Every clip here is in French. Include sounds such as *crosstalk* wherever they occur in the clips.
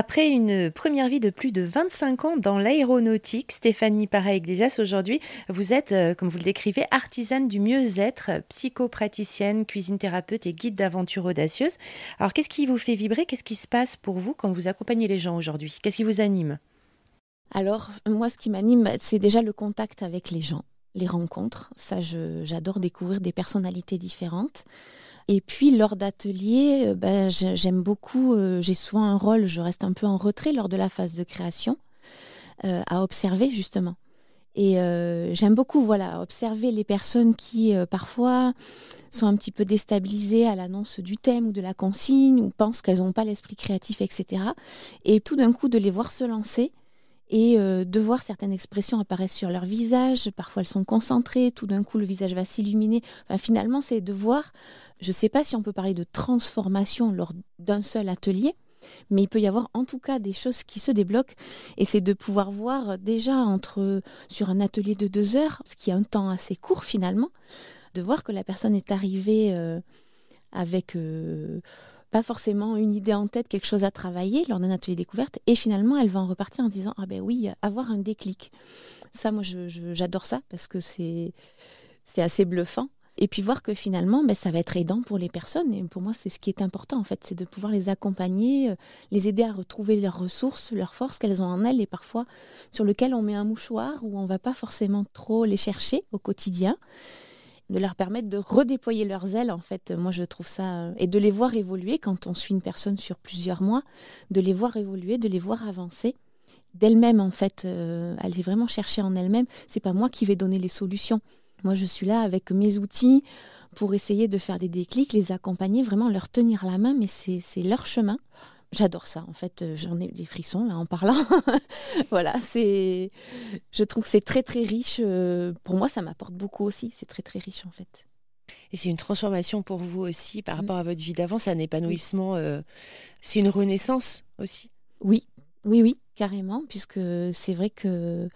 Après une première vie de plus de 25 ans dans l'aéronautique, Stéphanie Para-Iglesias, aujourd'hui, vous êtes, euh, comme vous le décrivez, artisane du mieux-être, psychopraticienne, cuisine thérapeute et guide d'aventure audacieuse. Alors, qu'est-ce qui vous fait vibrer? Qu'est-ce qui se passe pour vous quand vous accompagnez les gens aujourd'hui? Qu'est-ce qui vous anime? Alors, moi, ce qui m'anime, c'est déjà le contact avec les gens, les rencontres. Ça, j'adore découvrir des personnalités différentes. Et puis lors d'ateliers, euh, ben, j'aime beaucoup, euh, j'ai souvent un rôle, je reste un peu en retrait lors de la phase de création, euh, à observer justement. Et j'aime beaucoup voilà, observer les personnes qui parfois sont un petit peu déstabilisées à l'annonce du thème ou de la consigne, ou pensent qu'elles n'ont pas l'esprit créatif, etc. Et tout d'un coup de les voir se lancer et de voir certaines expressions apparaître sur leur visage, parfois elles sont concentrées, tout d'un coup le visage va s'illuminer. Finalement, c'est de voir je ne sais pas si on peut parler de transformation lors d'un seul atelier, mais il peut y avoir en tout cas des choses qui se débloquent et c'est de pouvoir voir déjà entre sur un atelier de deux heures, ce qui est un temps assez court finalement, de voir que la personne est arrivée euh, avec euh, pas forcément une idée en tête, quelque chose à travailler lors d'un atelier découverte et finalement elle va en repartir en se disant ah ben oui avoir un déclic. Ça moi j'adore ça parce que c'est assez bluffant et puis voir que finalement, ben, ça va être aidant pour les personnes. Et pour moi, c'est ce qui est important, en fait, c'est de pouvoir les accompagner, euh, les aider à retrouver leurs ressources, leurs forces qu'elles ont en elles, et parfois sur lesquelles on met un mouchoir, où on ne va pas forcément trop les chercher au quotidien de leur permettre de redéployer leurs ailes, en fait. Moi, je trouve ça... Euh, et de les voir évoluer quand on suit une personne sur plusieurs mois, de les voir évoluer, de les voir avancer d'elle-même, en fait. Euh, aller vraiment chercher en elle-même. C'est pas moi qui vais donner les solutions. Moi, je suis là avec mes outils pour essayer de faire des déclics, les accompagner, vraiment leur tenir la main, mais c'est leur chemin. J'adore ça, en fait, euh, j'en ai des frissons là en parlant. *laughs* voilà, c'est, je trouve que c'est très très riche. Euh, pour moi, ça m'apporte beaucoup aussi. C'est très très riche en fait. Et c'est une transformation pour vous aussi par mm. rapport à votre vie d'avant. C'est un épanouissement. Euh, c'est une renaissance aussi? Oui, oui, oui, carrément, puisque c'est vrai que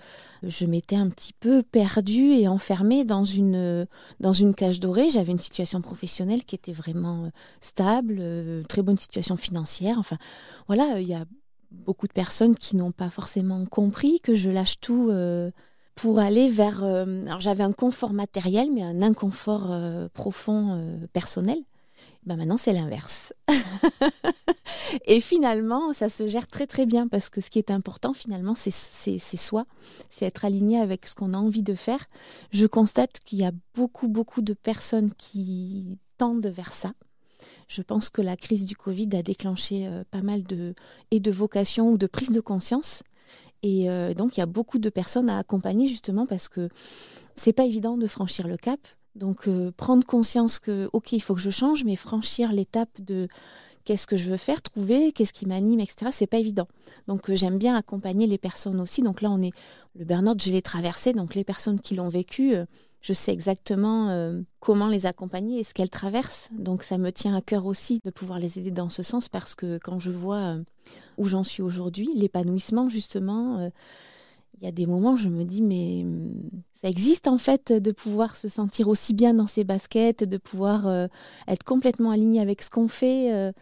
je m'étais un petit peu perdue et enfermée dans une, dans une cage dorée. J'avais une situation professionnelle qui était vraiment euh, stable, euh, très bonne situation financière. Enfin, voilà, il y a beaucoup de personnes qui n'ont pas forcément compris que je lâche tout euh, pour aller vers... alors j'avais un confort matériel, mais un inconfort profond personnel. Ben maintenant, c'est l'inverse. *laughs* et finalement, ça se gère très très bien parce que ce qui est important finalement, c'est soi, c'est être aligné avec ce qu'on a envie de faire. Je constate qu'il y a beaucoup beaucoup de personnes qui tendent vers ça. Je pense que la crise du Covid a déclenché euh, pas mal de et de vocations ou de prise de conscience. Et euh, donc il y a beaucoup de personnes à accompagner justement parce que c'est pas évident de franchir le cap. Donc euh, prendre conscience que ok il faut que je change, mais franchir l'étape de qu'est-ce que je veux faire, trouver, qu'est-ce qui m'anime, etc. C'est pas évident. Donc euh, j'aime bien accompagner les personnes aussi. Donc là on est le burn-out, je l'ai traversé, donc les personnes qui l'ont vécu, euh, je sais exactement comment les accompagner et ce qu'elles traversent. Donc ça me tient à cœur aussi de pouvoir les aider dans ce sens parce que quand je vois où j'en suis aujourd'hui, l'épanouissement justement il y a des moments où je me dis, mais hum, ça existe en fait de pouvoir se sentir aussi bien dans ses baskets, de pouvoir euh, être complètement aligné avec ce qu'on fait. Euh,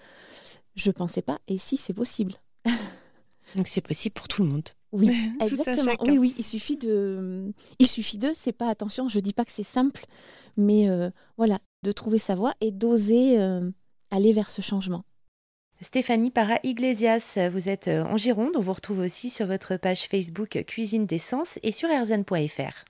je ne pensais pas. Et si, c'est possible. *laughs* Donc c'est possible pour tout le monde. Oui, *laughs* exactement. Oui, oui, il suffit de, il suffit de. C'est pas attention. Je dis pas que c'est simple, mais euh, voilà, de trouver sa voie et d'oser aller vers ce changement. Stéphanie Para-Iglesias, vous êtes euh, en Gironde. On vous retrouve aussi sur votre page Facebook Cuisine d'essence et sur erzen.fr.